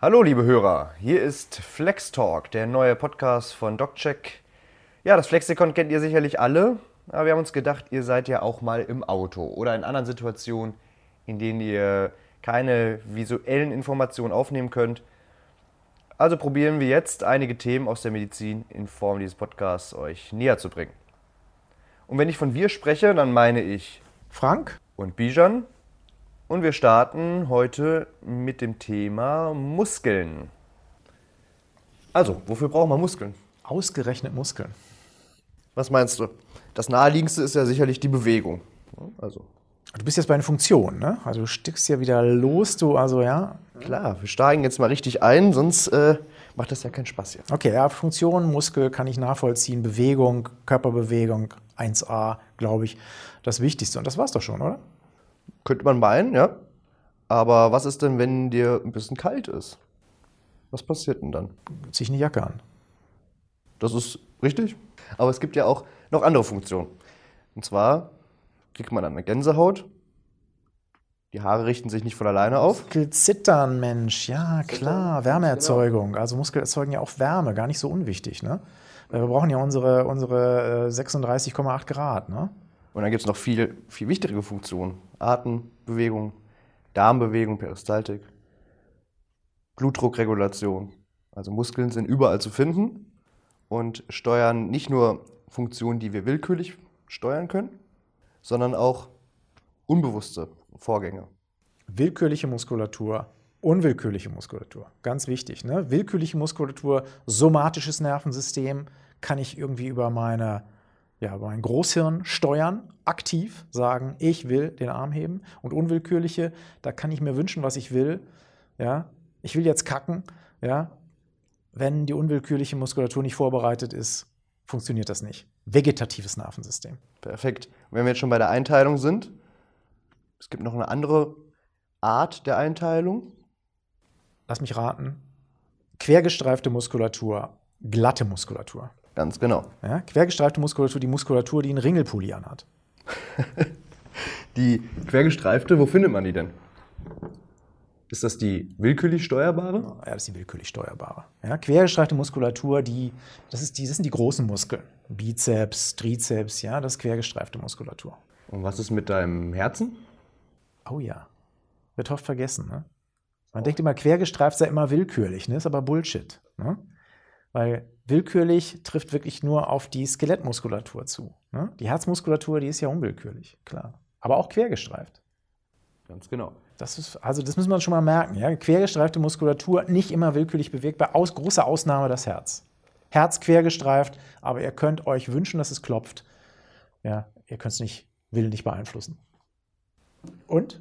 Hallo liebe Hörer, hier ist Flex Talk, der neue Podcast von DocCheck. Ja, das Flexikon kennt ihr sicherlich alle, aber wir haben uns gedacht, ihr seid ja auch mal im Auto oder in anderen Situationen, in denen ihr keine visuellen Informationen aufnehmen könnt. Also probieren wir jetzt einige Themen aus der Medizin in Form dieses Podcasts euch näher zu bringen. Und wenn ich von wir spreche, dann meine ich Frank und Bijan und wir starten heute mit dem Thema Muskeln. Also, wofür brauchen wir Muskeln? Ausgerechnet Muskeln. Was meinst du? Das naheliegendste ist ja sicherlich die Bewegung. Also. Du bist jetzt bei den Funktionen, ne? Also du stickst ja wieder los, du, also ja. Klar, wir steigen jetzt mal richtig ein, sonst äh, macht das ja keinen Spaß hier. Okay, ja, Funktion, Muskel kann ich nachvollziehen, Bewegung, Körperbewegung, 1a, glaube ich, das Wichtigste. Und das war's doch schon, oder? Könnte man meinen, ja. Aber was ist denn, wenn dir ein bisschen kalt ist? Was passiert denn dann? Zieh ich eine Jacke an. Das ist richtig. Aber es gibt ja auch noch andere Funktionen. Und zwar kriegt man dann eine Gänsehaut. Die Haare richten sich nicht von alleine auf. Muskelzittern, Mensch, ja klar, Wärmeerzeugung. Also Muskel erzeugen ja auch Wärme, gar nicht so unwichtig, ne? Weil wir brauchen ja unsere, unsere äh, 36,8 Grad, ne? Und dann gibt es noch viel, viel wichtigere Funktionen. Atembewegung, Darmbewegung, Peristaltik, Blutdruckregulation. Also Muskeln sind überall zu finden und steuern nicht nur Funktionen, die wir willkürlich steuern können, sondern auch unbewusste Vorgänge. Willkürliche Muskulatur, unwillkürliche Muskulatur, ganz wichtig. Ne? Willkürliche Muskulatur, somatisches Nervensystem, kann ich irgendwie über meine ja, mein Großhirn steuern, aktiv sagen, ich will den Arm heben. Und unwillkürliche, da kann ich mir wünschen, was ich will. Ja, ich will jetzt kacken. Ja, wenn die unwillkürliche Muskulatur nicht vorbereitet ist, funktioniert das nicht. Vegetatives Nervensystem. Perfekt. wenn wir jetzt schon bei der Einteilung sind, es gibt noch eine andere Art der Einteilung. Lass mich raten. Quergestreifte Muskulatur, glatte Muskulatur. Ganz genau. Ja, quergestreifte Muskulatur, die Muskulatur, die einen Ringelpulli anhat. die quergestreifte, wo findet man die denn? Ist das die willkürlich steuerbare? Ja, das ist die willkürlich steuerbare. Ja, quergestreifte Muskulatur, die, das, ist die, das sind die großen Muskeln. Bizeps, Trizeps, ja, das ist quergestreifte Muskulatur. Und was ist mit deinem Herzen? Oh ja, wird oft vergessen. Ne? Man oh. denkt immer, quergestreift sei immer willkürlich, ne? ist aber Bullshit. Ne? Weil willkürlich trifft wirklich nur auf die Skelettmuskulatur zu. Ne? Die Herzmuskulatur, die ist ja unwillkürlich, klar. Aber auch quergestreift. Ganz genau. Das ist, also das müssen wir schon mal merken. Ja? Quergestreifte Muskulatur, nicht immer willkürlich bewegbar. Aus, große Ausnahme das Herz. Herz quergestreift, aber ihr könnt euch wünschen, dass es klopft. Ja, ihr könnt es nicht, will nicht beeinflussen. Und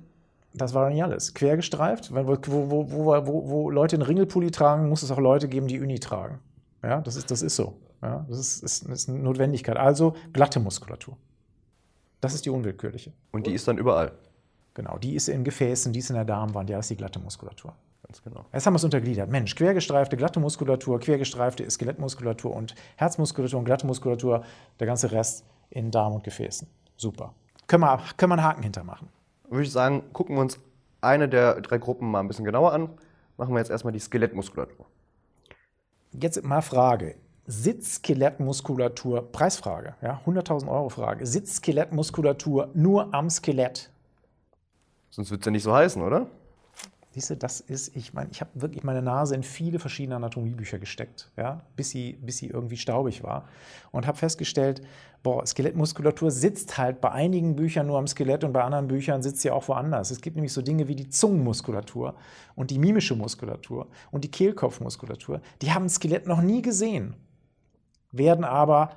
das war nicht alles. Quergestreift, wo, wo, wo, wo, Leute einen Ringelpulli tragen, muss es auch Leute geben, die Uni tragen. Ja, das ist, das ist so. Ja, das ist, ist, ist eine Notwendigkeit. Also glatte Muskulatur. Das ist die unwillkürliche. Und die ist dann überall. Genau, die ist in Gefäßen, die ist in der Darmwand, ja, das ist die glatte Muskulatur. Ganz genau. Jetzt haben wir es untergliedert. Mensch, quergestreifte, glatte Muskulatur, quergestreifte Skelettmuskulatur und Herzmuskulatur und glatte Muskulatur, der ganze Rest in Darm und Gefäßen. Super. Können wir, können wir einen Haken hintermachen. Würde ich sagen, gucken wir uns eine der drei Gruppen mal ein bisschen genauer an. Machen wir jetzt erstmal die Skelettmuskulatur. Jetzt mal Frage. Sitzskelettmuskulatur, Preisfrage, ja, 100.000 Euro Frage. Sitzskelettmuskulatur nur am Skelett. Sonst wird es ja nicht so heißen, oder? Siehst du, das ist, ich meine, ich habe wirklich meine Nase in viele verschiedene Anatomiebbücher gesteckt, ja, bis sie, bis sie irgendwie staubig war. Und habe festgestellt, boah, Skelettmuskulatur sitzt halt bei einigen Büchern nur am Skelett und bei anderen Büchern sitzt sie auch woanders. Es gibt nämlich so Dinge wie die Zungenmuskulatur und die mimische Muskulatur und die Kehlkopfmuskulatur. Die haben ein Skelett noch nie gesehen, werden aber,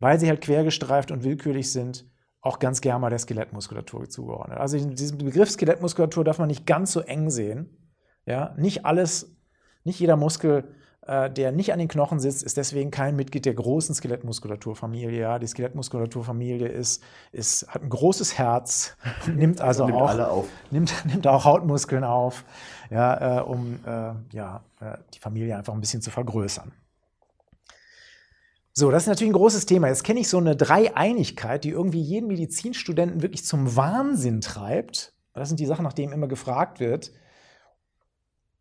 weil sie halt quergestreift und willkürlich sind, auch ganz gerne mal der Skelettmuskulatur zugeordnet. Also diesen Begriff Skelettmuskulatur darf man nicht ganz so eng sehen. Ja, nicht alles, nicht jeder Muskel, äh, der nicht an den Knochen sitzt, ist deswegen kein Mitglied der großen Skelettmuskulaturfamilie. Ja, die Skelettmuskulaturfamilie ist, ist, hat ein großes Herz, nimmt also nimmt auch, Nimmt, nimmt auch Hautmuskeln auf, ja, äh, um äh, ja, äh, die Familie einfach ein bisschen zu vergrößern. So, das ist natürlich ein großes Thema. Jetzt kenne ich so eine Dreieinigkeit, die irgendwie jeden Medizinstudenten wirklich zum Wahnsinn treibt. Das sind die Sachen, nach denen immer gefragt wird.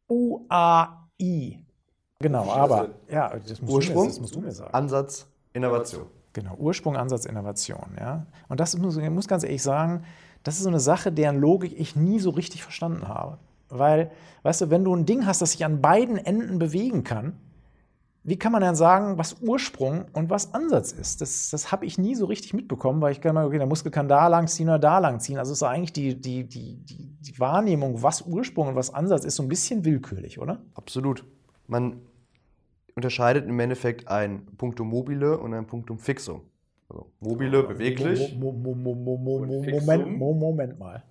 U-A-I. Genau, aber ja, das musst, Ursprung, du mir, das musst du mir sagen. Ansatz, Innovation. Genau, Ursprung, Ansatz, Innovation. Ja? Und das muss ich muss ganz ehrlich sagen, das ist so eine Sache, deren Logik ich nie so richtig verstanden habe. Weil, weißt du, wenn du ein Ding hast, das sich an beiden Enden bewegen kann, wie kann man dann sagen, was Ursprung und was Ansatz ist? Das, das habe ich nie so richtig mitbekommen, weil ich kann mal, okay, der Muskel kann da lang ziehen oder da lang ziehen. Also ist eigentlich die, die, die, die, die Wahrnehmung, was Ursprung und was Ansatz ist, so ein bisschen willkürlich, oder? Absolut. Man unterscheidet im Endeffekt ein Punktum mobile und ein Punktum fixum. Also mobile, beweglich. Mo, mo, mo, mo, mo, Und mo, Fixum? Moment, mo, Moment mal.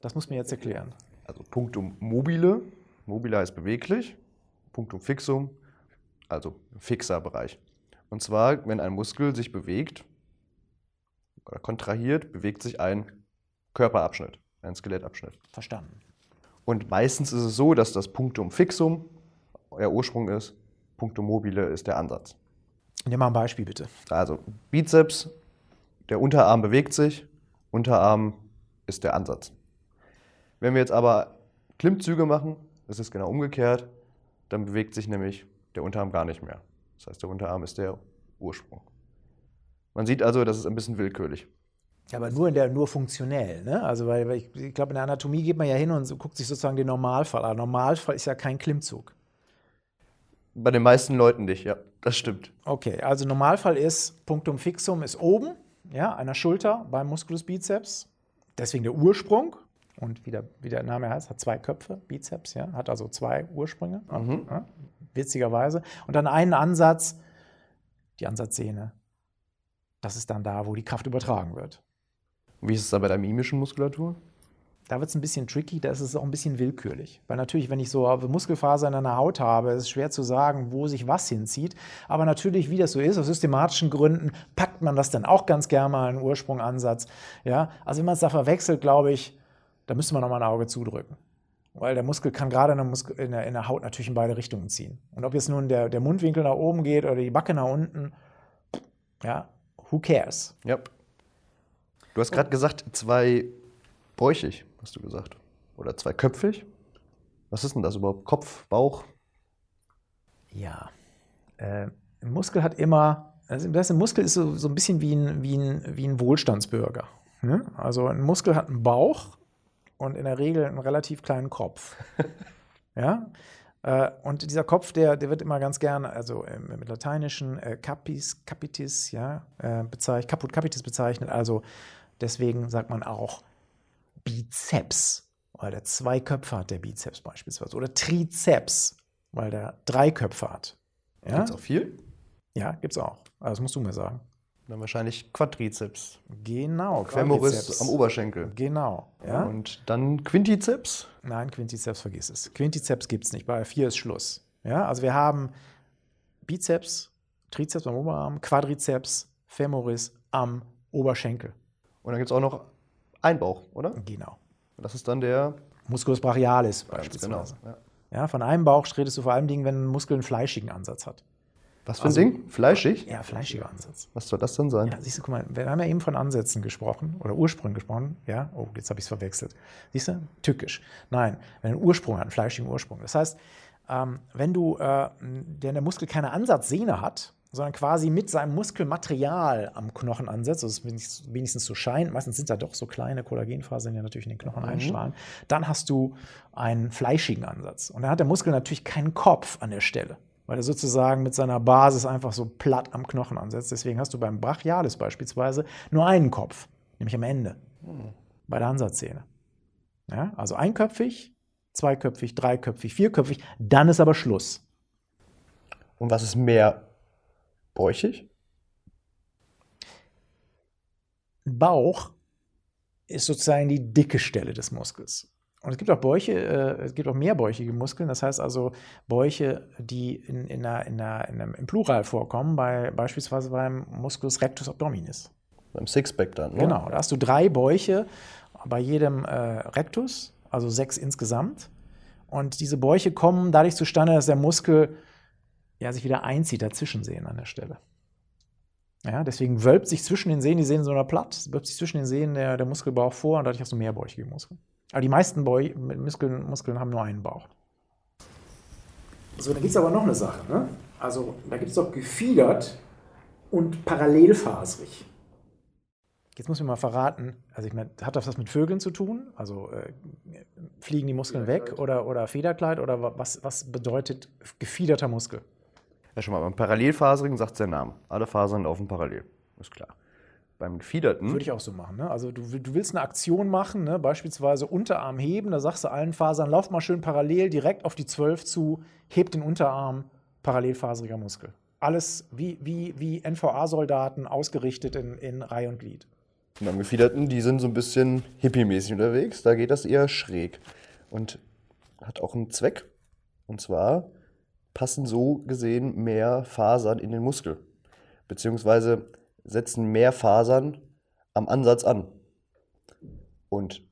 Das muss mir jetzt erklären. Also Punktum mobile, mobile heißt beweglich, Punktum fixum, also fixer Bereich. Und zwar, wenn ein Muskel sich bewegt oder kontrahiert, bewegt sich ein Körperabschnitt, ein Skelettabschnitt. Verstanden. Und meistens ist es so, dass das Punktum fixum der Ursprung ist, Punktum mobile ist der Ansatz. Nimm mal ein Beispiel bitte. Also Bizeps, der Unterarm bewegt sich, Unterarm ist der Ansatz. Wenn wir jetzt aber Klimmzüge machen, ist es genau umgekehrt, dann bewegt sich nämlich der Unterarm gar nicht mehr. Das heißt, der Unterarm ist der Ursprung. Man sieht also, das ist ein bisschen willkürlich. Ja, aber nur in der, nur funktionell, ne? Also, weil, weil ich, ich glaube, in der Anatomie geht man ja hin und guckt sich sozusagen den Normalfall an. Normalfall ist ja kein Klimmzug. Bei den meisten Leuten nicht, ja, das stimmt. Okay, also Normalfall ist, Punktum fixum ist oben, ja, der Schulter beim Musculus biceps. Deswegen der Ursprung. Und wie der, wie der Name heißt, hat zwei Köpfe, Bizeps, ja, hat also zwei Ursprünge, Mhm. ja, witzigerweise. Und dann einen Ansatz, die Ansatzsehne. Das ist dann da, wo die Kraft übertragen wird. Wie ist es da bei der mimischen Muskulatur? Da wird es ein bisschen tricky, da ist es auch ein bisschen willkürlich. Weil natürlich, wenn ich so Muskelfasern in der Haut habe, ist es schwer zu sagen, wo sich was hinzieht. Aber natürlich, wie das so ist, aus systematischen Gründen packt man das dann auch ganz gerne mal einen Ursprungansatz. Ja? Also wenn man es da verwechselt, glaube ich, da müsste man nochmal ein Auge zudrücken. Weil der Muskel kann gerade in der, in, der, Haut natürlich in beide Richtungen ziehen. Und ob jetzt nun der, der Mundwinkel nach oben geht oder die Backe nach unten, ja, who cares? Ja. Du hast gerade gesagt, zwei bräuchig, hast du gesagt. Oder zweiköpfig? Was ist denn das überhaupt? Kopf, Bauch? Ja. Äh, ein Muskel hat immer, also das ein Muskel ist so, so ein bisschen wie ein, wie ein, wie ein Wohlstandsbürger. Ne? Also ein Muskel hat einen Bauch und in der Regel einen relativ kleinen Kopf. ja. Äh, und dieser Kopf, der, der wird immer ganz gerne, also im, im Lateinischen äh, capis, capitis, ja, äh, bezeichnet, caput capitis bezeichnet. Also deswegen sagt man auch Bizeps, weil der zwei Köpfe hat, der Bizeps beispielsweise. Oder Trizeps, weil der drei Köpfe hat. Ja, Gibt's auch viel? ja gibt's auch. Also das musst du mir sagen. Dann wahrscheinlich Quadrizeps. Genau, Femoris Quadrizeps. am Oberschenkel. Genau, ja. Und dann Quintizeps. Nein, Quintizeps vergiss es. Quintizeps gibt es nicht. Bei vier ist Schluss. Ja, also wir haben Bizeps, Trizeps am Oberarm, Quadrizeps, Femoris am Oberschenkel. Und dann gibt es auch noch Einbauch, oder? Genau. Das ist dann der. Musculus brachialis Ganz beispielsweise. genau. Ja. Ja, von einem Bauch redest du vor allem Dingen, wenn ein Muskel einen fleischigen Ansatz hat. Was für ein Also- Ding? Fleischig? Ja, fleischiger Ansatz. Was soll das denn sein? Ja, siehst du, guck mal, wir haben ja eben von Ansätzen gesprochen oder Ursprüngen gesprochen. Ja, oh, jetzt habe ich es verwechselt. Siehst du? Tückisch. Nein, wenn ein Ursprung hat, einen fleischigen Ursprung. Das heißt, ähm, wenn du, äh, der, der Muskel keine Ansatzsehne hat, sondern quasi mit seinem Muskelmaterial am Knochen ansetzt, das ist wenigstens, wenigstens so scheint, meistens sind da doch so kleine Kollagenfasern, die natürlich in den Knochen einstrahlen, dann hast du einen fleischigen Ansatz. Und dann hat der Muskel natürlich keinen Kopf an der Stelle weil er sozusagen mit seiner Basis einfach so platt am Knochen ansetzt. Deswegen hast du beim Brachialis beispielsweise nur einen Kopf, nämlich am Ende, bei der Ansatzszene. Ja, also einköpfig, zweiköpfig, dreiköpfig, vierköpfig, dann ist aber Schluss. Und was ist mehr bräuchig? Bauch ist sozusagen die dicke Stelle des Muskels. Und es gibt auch Bäuche, äh, es gibt auch mehrbäuchige Muskeln, das heißt also Bäuche, die in, in einer, in einer, in einem, im Plural vorkommen, bei, beispielsweise beim Musculus rectus abdominis. Beim Sixpack dann, ne? Genau, da hast du drei Bäuche bei jedem äh, Rectus, also sechs insgesamt. Und diese Bäuche kommen dadurch zustande, dass der Muskel ja, sich wieder einzieht, dazwischen sehen an der Stelle. Ja, deswegen wölbt sich zwischen den Sehnen, die Sehnen sind so platt, wölbt sich zwischen den Sehnen der, der Muskelbauch vor und dadurch hast du mehrbäuchige Muskeln. Aber die meisten Bäu Muskeln, Muskeln haben nur einen Bauch. So, dann gibt es aber noch eine Sache. Ne? Also, da gibt es doch gefiedert und parallelfaserig. Jetzt muss ich mal verraten, also ich meine, hat das was mit Vögeln zu tun? Also äh, fliegen die Muskeln weg oder, oder Federkleid oder was, was bedeutet gefiederter Muskel? Ja, schon mal, beim Parallelfaserigen sagt der Name. Alle Fasern laufen parallel. Ist klar. Beim Gefiederten. Würde ich auch so machen. Ne? Also du, du, willst eine Aktion machen, ne? beispielsweise Unterarm heben, da sagst du allen Fasern, lauf mal schön parallel direkt auf die 12 zu, heb den Unterarm, parallelfaseriger Muskel. Alles wie, wie, wie NVA-Soldaten ausgerichtet in, in Reihe und Glied. Beim Gefiederten, die sind so ein bisschen hippie-mäßig unterwegs. Da geht das eher schräg. Und hat auch einen Zweck. Und zwar passen so gesehen mehr Fasern in den Muskel. Beziehungsweise setzen mehr Fasern am Ansatz an. Und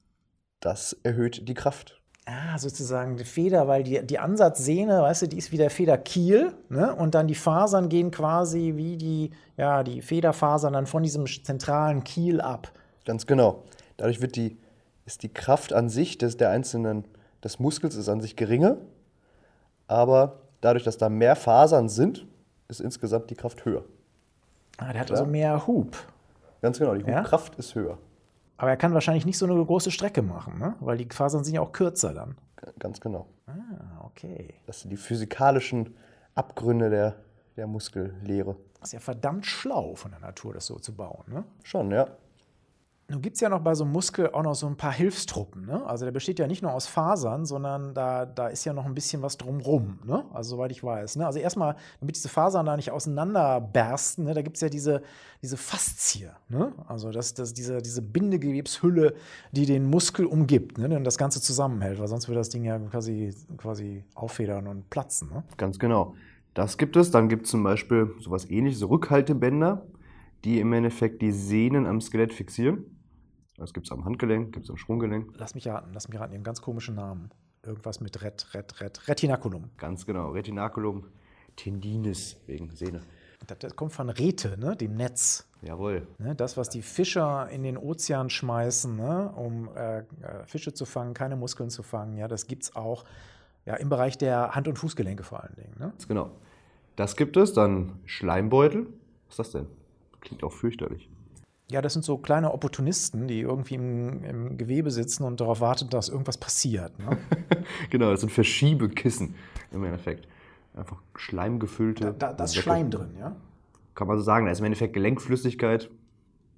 das erhöht die Kraft. Ah, sozusagen die Feder, weil die, die Ansatzsehne, weißt du, die ist wie der Federkiel, ne? Und dann die Fasern gehen quasi wie die, ja, die Federfasern dann von diesem zentralen Kiel ab. Ganz genau. Dadurch wird die, ist die Kraft an sich des, der einzelnen, des Muskels ist an sich geringer, aber dadurch, dass da mehr Fasern sind, ist insgesamt die Kraft höher. Ah, der hat Klar? also mehr Hub. Ganz genau, die Hubkraft ja? ist höher. Aber er kann wahrscheinlich nicht so eine große Strecke machen, ne? weil die Fasern sind ja auch kürzer dann. Ganz genau. Ah, okay. Das sind die physikalischen Abgründe der, der Muskellehre. Das ist ja verdammt schlau von der Natur, das so zu bauen. Ne? Schon, ja. Nun gibt es ja noch bei so einem Muskel auch noch so ein paar Hilfstruppen. Ne? Also der besteht ja nicht nur aus Fasern, sondern da, da ist ja noch ein bisschen was drumrum. Ne? Also soweit ich weiß. Ne? Also erstmal, damit diese Fasern da nicht auseinanderbersten, ne? da gibt es ja diese, diese Faszie. Ne? Also das, das, diese, diese Bindegewebshülle, die den Muskel umgibt ne? und das Ganze zusammenhält, weil sonst würde das Ding ja quasi, quasi auffedern und platzen. Ne? Ganz genau. Das gibt es. Dann gibt es zum Beispiel sowas ähnliches, Rückhaltebänder, die im Endeffekt die Sehnen am Skelett fixieren. Das gibt es am Handgelenk, gibt es am Sprunggelenk. Lass mich raten, lass mich raten, einen ganz komischen Namen. Irgendwas mit Ret, Ret, Ret, Retinaculum. Ganz genau, Retinaculum tendinis wegen Sehne. Das, kommt von Rete, ne, dem Netz. Jawohl. Ne, das, was die Fischer in den Ozean schmeißen, ne, um äh, äh Fische zu fangen, keine Muskeln zu fangen, ja, das gibt es auch ja, im Bereich der Hand- und Fußgelenke vor allen Dingen. Ne? Ganz genau. Das gibt es, dann Schleimbeutel. Was ist das denn? Klingt auch fürchterlich. Ja, das sind so kleine Opportunisten, die irgendwie im, im Gewebe sitzen und darauf warten, dass irgendwas passiert. Ne? genau, das sind Verschiebekissen im Endeffekt. Einfach schleimgefüllte. Da, da, da ist Schleim drin, ja? Kann man so sagen. Da ist im Endeffekt Gelenkflüssigkeit,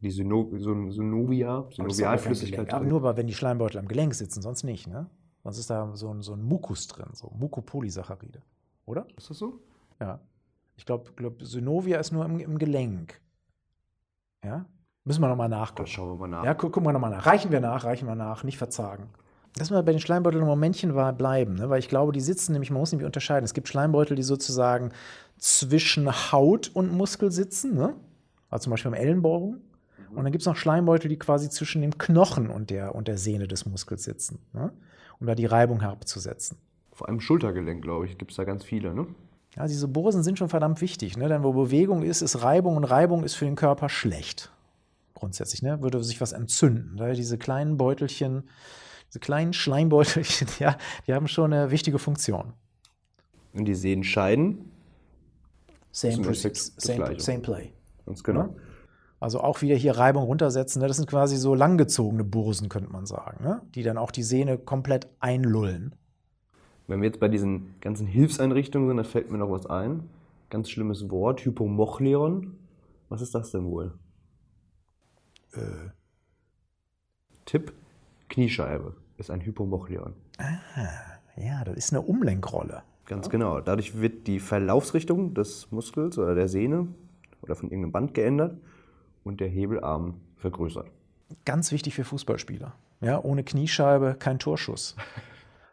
die Syno Synovia, Synovialflüssigkeit. Aber nur wenn die Schleimbeutel am Gelenk sitzen, sonst nicht, ne? Sonst ist da so ein, so ein Mukus drin, so Mukopolysaccharide. Oder? Ist das so? Ja. Ich glaube, glaub, Synovia ist nur im, im Gelenk. Ja? Müssen wir nochmal nachgucken. Das schauen wir mal nach. Ja, gu gucken wir nochmal nach. Reichen wir nach, reichen wir nach, nicht verzagen. Lass mal bei den Schleimbeuteln ein Momentchen bleiben, ne? weil ich glaube, die sitzen nämlich, man muss nämlich unterscheiden. Es gibt Schleimbeutel, die sozusagen zwischen Haut und Muskel sitzen, ne? also zum Beispiel am Ellenbogen. Mhm. Und dann gibt es noch Schleimbeutel, die quasi zwischen dem Knochen und der, und der Sehne des Muskels sitzen, ne? um da die Reibung herabzusetzen. Vor allem Schultergelenk, glaube ich, gibt es da ganz viele. Ne? Ja, diese Bosen sind schon verdammt wichtig, ne? denn wo Bewegung ist, ist Reibung und Reibung ist für den Körper schlecht grundsätzlich, ne? würde sich was entzünden. Da diese kleinen Beutelchen, diese kleinen Schleimbeutelchen, ja, die haben schon eine wichtige Funktion. Und die Sehenscheiden? Same, same, same play. Ganz genau. Ja? Also auch wieder hier Reibung runtersetzen. Ne? Das sind quasi so langgezogene Bursen, könnte man sagen, ne? die dann auch die Sehne komplett einlullen. Wenn wir jetzt bei diesen ganzen Hilfseinrichtungen sind, da fällt mir noch was ein. Ganz schlimmes Wort, Hypomochleon. Was ist das denn wohl? Äh, Tipp: Kniescheibe ist ein Hypomochleon. Ah, ja, das ist eine Umlenkrolle. Ganz genau. Dadurch wird die Verlaufsrichtung des Muskels oder der Sehne oder von irgendeinem Band geändert und der Hebelarm vergrößert. Ganz wichtig für Fußballspieler. Ja, ohne Kniescheibe kein Torschuss.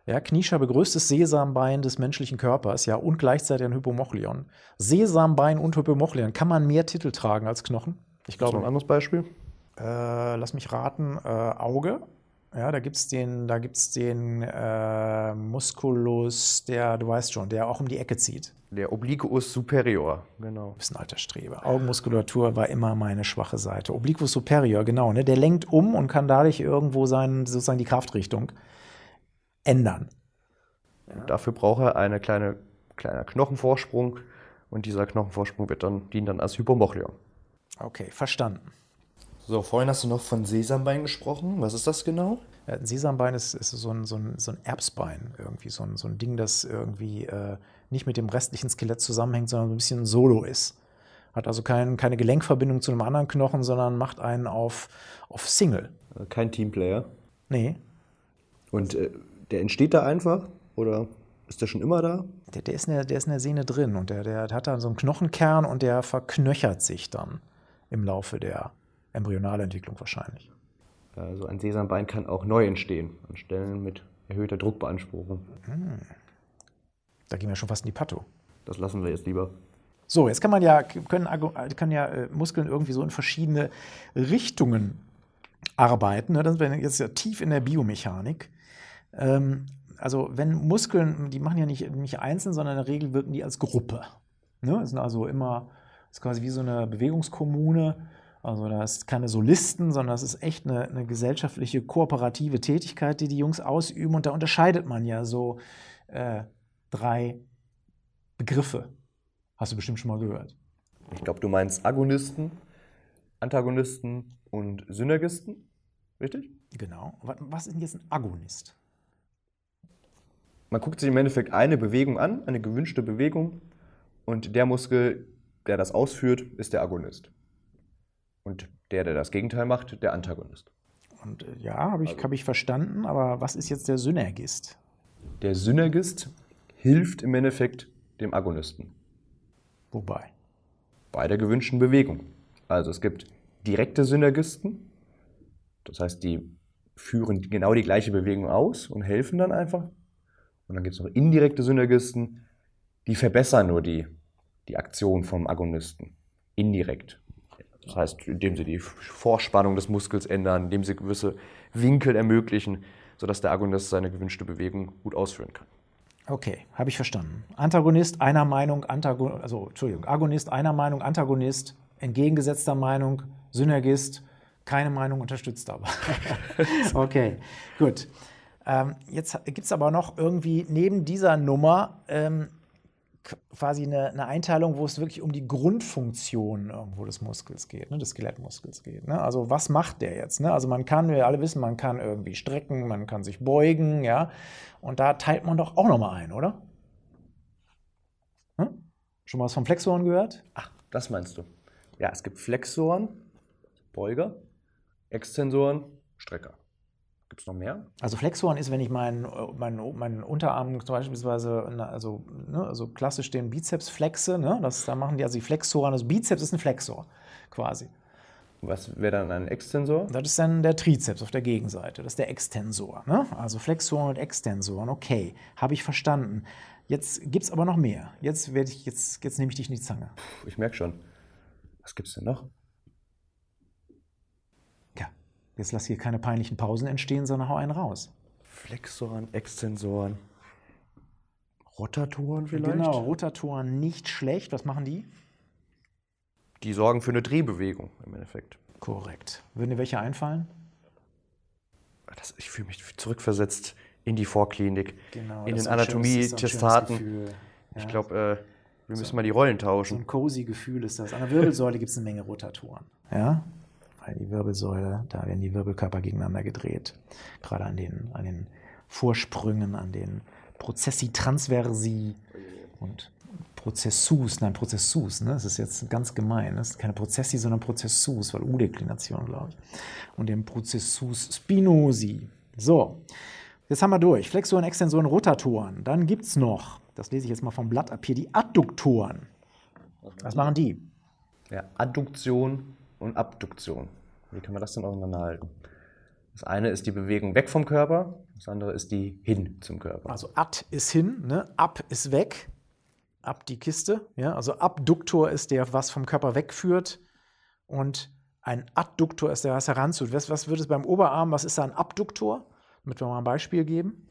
Ja, Kniescheibe, größtes Sesambein des menschlichen Körpers, ja, und gleichzeitig ein Hypomochleon. Sesambein und Hypomochleon. Kann man mehr Titel tragen als Knochen? Ich glaube. Noch ein anderes Beispiel? Äh, lass mich raten, äh, Auge. Ja, da gibt es den, da gibt's den äh, Musculus, der, du weißt schon, der auch um die Ecke zieht. Der Obliquus superior, genau. Du bist ein alter Streber. Augenmuskulatur war immer meine schwache Seite. Obliquus superior, genau. Ne? Der lenkt um und kann dadurch irgendwo seinen, sozusagen die Kraftrichtung ändern. Ja. Dafür braucht er eine kleine kleiner Knochenvorsprung und dieser Knochenvorsprung wird dann, dient dann als Hypomochlion. Okay, verstanden. So, vorhin hast du noch von Sesambein gesprochen. Was ist das genau? Ja, ein Sesambein ist, ist so, ein, so, ein, so ein Erbsbein irgendwie, so ein, so ein Ding, das irgendwie äh, nicht mit dem restlichen Skelett zusammenhängt, sondern ein bisschen solo ist. Hat also kein, keine Gelenkverbindung zu einem anderen Knochen, sondern macht einen auf, auf Single. Äh, kein Teamplayer. Nee. Und äh, der entsteht da einfach? Oder ist der schon immer da? Der, der, ist, in der, der ist in der Sehne drin und der, der hat dann so einen Knochenkern und der verknöchert sich dann im Laufe der Embryonalentwicklung wahrscheinlich. Also ein Sesambein kann auch neu entstehen, an Stellen mit erhöhter Druckbeanspruchung. Hm. Da gehen wir schon fast in die Patto. Das lassen wir jetzt lieber. So, jetzt kann man ja, können, können ja äh, Muskeln irgendwie so in verschiedene Richtungen arbeiten. Ne? Das wäre jetzt ja tief in der Biomechanik. Ähm, also wenn Muskeln, die machen ja nicht, nicht einzeln, sondern in der Regel wirken die als Gruppe. Ne? Das sind also immer, das ist quasi wie so eine Bewegungskommune. Also da ist keine Solisten, sondern das ist echt eine, eine, gesellschaftliche, kooperative Tätigkeit, die die Jungs ausüben. Und da unterscheidet man ja so äh, drei Begriffe. Hast du bestimmt schon mal gehört. Ich glaube, du meinst Agonisten, Antagonisten und Synergisten, richtig? Genau. Was ist denn jetzt ein Agonist? Man guckt sich im Endeffekt eine Bewegung an, eine gewünschte Bewegung, und der Muskel, der das ausführt, ist der Agonist. Und der, der das Gegenteil macht, der Antagonist. Und äh, ja, habe ich, also. hab ich verstanden, aber was ist jetzt der Synergist? Der Synergist hilft im Endeffekt dem Agonisten. Wobei? Bei der gewünschten Bewegung. Also es gibt direkte Synergisten, das heißt, die führen genau die gleiche Bewegung aus und helfen dann einfach. Und dann gibt es noch indirekte Synergisten, die verbessern nur die, die Aktion vom Agonisten. Indirekt. Das heißt, indem sie die Vorspannung des Muskels ändern, indem sie gewisse Winkel ermöglichen, sodass der Agonist seine gewünschte Bewegung gut ausführen kann. Okay, habe ich verstanden. Antagonist einer Meinung, Antagon also Entschuldigung, Agonist einer Meinung, Antagonist entgegengesetzter Meinung, Synergist keine Meinung unterstützt aber. okay, gut. Ähm, jetzt gibt es aber noch irgendwie neben dieser Nummer ähm, quasi eine, eine, Einteilung, wo es wirklich um die Grundfunktion irgendwo des Muskels geht, ne, des Skelettmuskels geht. Ne? Also was macht der jetzt? Ne? Also man kann, wir alle wissen, man kann irgendwie strecken, man kann sich beugen, ja. Und da teilt man doch auch nochmal ein, oder? Hm? Schon mal was vom Flexoren gehört? Ach, das meinst du. Ja, es gibt Flexoren, Beuger, Extensoren, Strecker. Gibt es noch mehr? Also Flexoren ist, wenn ich meinen mein, mein Unterarm zum Beispiel, also, ne, also klassisch den Bizeps flexe, ne, das, da machen die also die Flexoren, also Bizeps ist ein Flexor quasi. Was wäre dann ein Extensor? Das ist dann der Trizeps auf der Gegenseite, das ist der Extensor. Ne? Also Flexoren und Extensoren, okay, habe ich verstanden. Jetzt gibt es aber noch mehr. Jetzt, ich, jetzt, jetzt nehme ich dich in die Zange. Puh, ich merke schon. Was gibt es denn noch? Jetzt lass hier keine peinlichen Pausen entstehen, sondern hau einen raus. Flexoren, Extensoren, Rotatoren vielleicht? Genau, Rotatoren nicht schlecht. Was machen die? Die sorgen für eine Drehbewegung im Endeffekt. Korrekt. Würden dir welche einfallen? Das, ich fühle mich zurückversetzt in die Vorklinik, genau, in den Anatomie-Testaten. Ja. Ich glaube, äh, wir müssen so, mal die Rollen tauschen. So ein cozy Gefühl ist das. An der Wirbelsäule gibt es eine Menge Rotatoren. Ja? Weil die Wirbelsäule, da werden die Wirbelkörper gegeneinander gedreht. Gerade an den, an den Vorsprüngen, an den Prozessi transversi und Prozessus, nein, Prozessus, ne? das ist jetzt ganz gemein, das ist keine Prozessi, sondern Prozessus, weil U-Deklination, glaube ich. Und den Prozessus spinosi. So, jetzt haben wir durch. Flexoren, Extensoren, Rotatoren. Dann gibt es noch, das lese ich jetzt mal vom Blatt ab hier, die Adduktoren. Was machen die? Ja, Adduktion und Abduktion. Wie kann man das denn auseinanderhalten? Das eine ist die Bewegung weg vom Körper, das andere ist die hin zum Körper. Also ad ist hin, ne? ab ist weg, ab die Kiste. Ja? Also Abduktor ist der, was vom Körper wegführt und ein Adduktor ist der, was heranzut. Was, was wird es beim Oberarm, was ist da ein Abduktor? Damit wir mal ein Beispiel geben.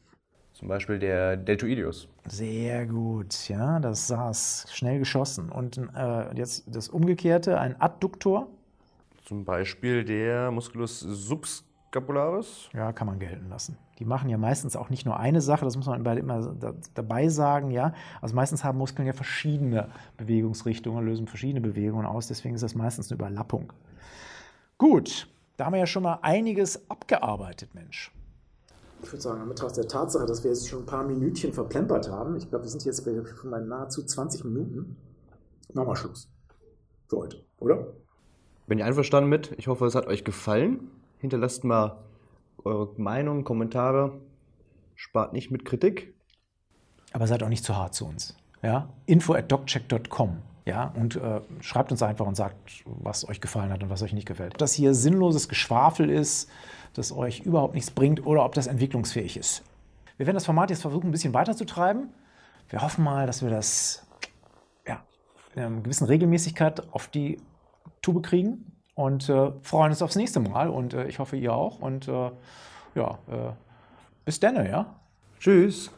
Zum Beispiel der Deltoideus. Sehr gut, ja, das saß schnell geschossen. Und äh, jetzt das Umgekehrte, ein Adduktor. Zum Beispiel der Musculus Scapularis? Ja, kann man gelten lassen. Die machen ja meistens auch nicht nur eine Sache, das muss man immer dabei sagen, ja. Also meistens haben Muskeln ja verschiedene Bewegungsrichtungen, lösen verschiedene Bewegungen aus, deswegen ist das meistens eine Überlappung. Gut, da haben wir ja schon mal einiges abgearbeitet, Mensch. Ich würde sagen, in Betracht der Tatsache, dass wir jetzt schon ein paar Minütchen verplempert haben, ich glaube, wir sind jetzt bei nahezu 20 Minuten, machen wir Schluss. Für heute, oder? Bin ich einverstanden mit. Ich hoffe, es hat euch gefallen. Hinterlasst mal eure Meinung, Kommentare. Spart nicht mit Kritik. Aber seid auch nicht zu hart zu uns. Ja? Info at doccheck.com. Ja, und äh, schreibt uns einfach und sagt, was euch gefallen hat und was euch nicht gefällt. Ob das hier sinnloses Geschwafel ist, das euch überhaupt nichts bringt oder ob das entwicklungsfähig ist. Wir werden das Format jetzt versuchen, ein bisschen weiterzutreiben. Wir hoffen mal, dass wir das ja, in einer gewissen Regelmäßigkeit auf die Tube kriegen und äh, freuen uns aufs nächste Mal. Und äh, ich hoffe, ihr auch. Und äh, ja, äh, bis dann, ja. Tschüss.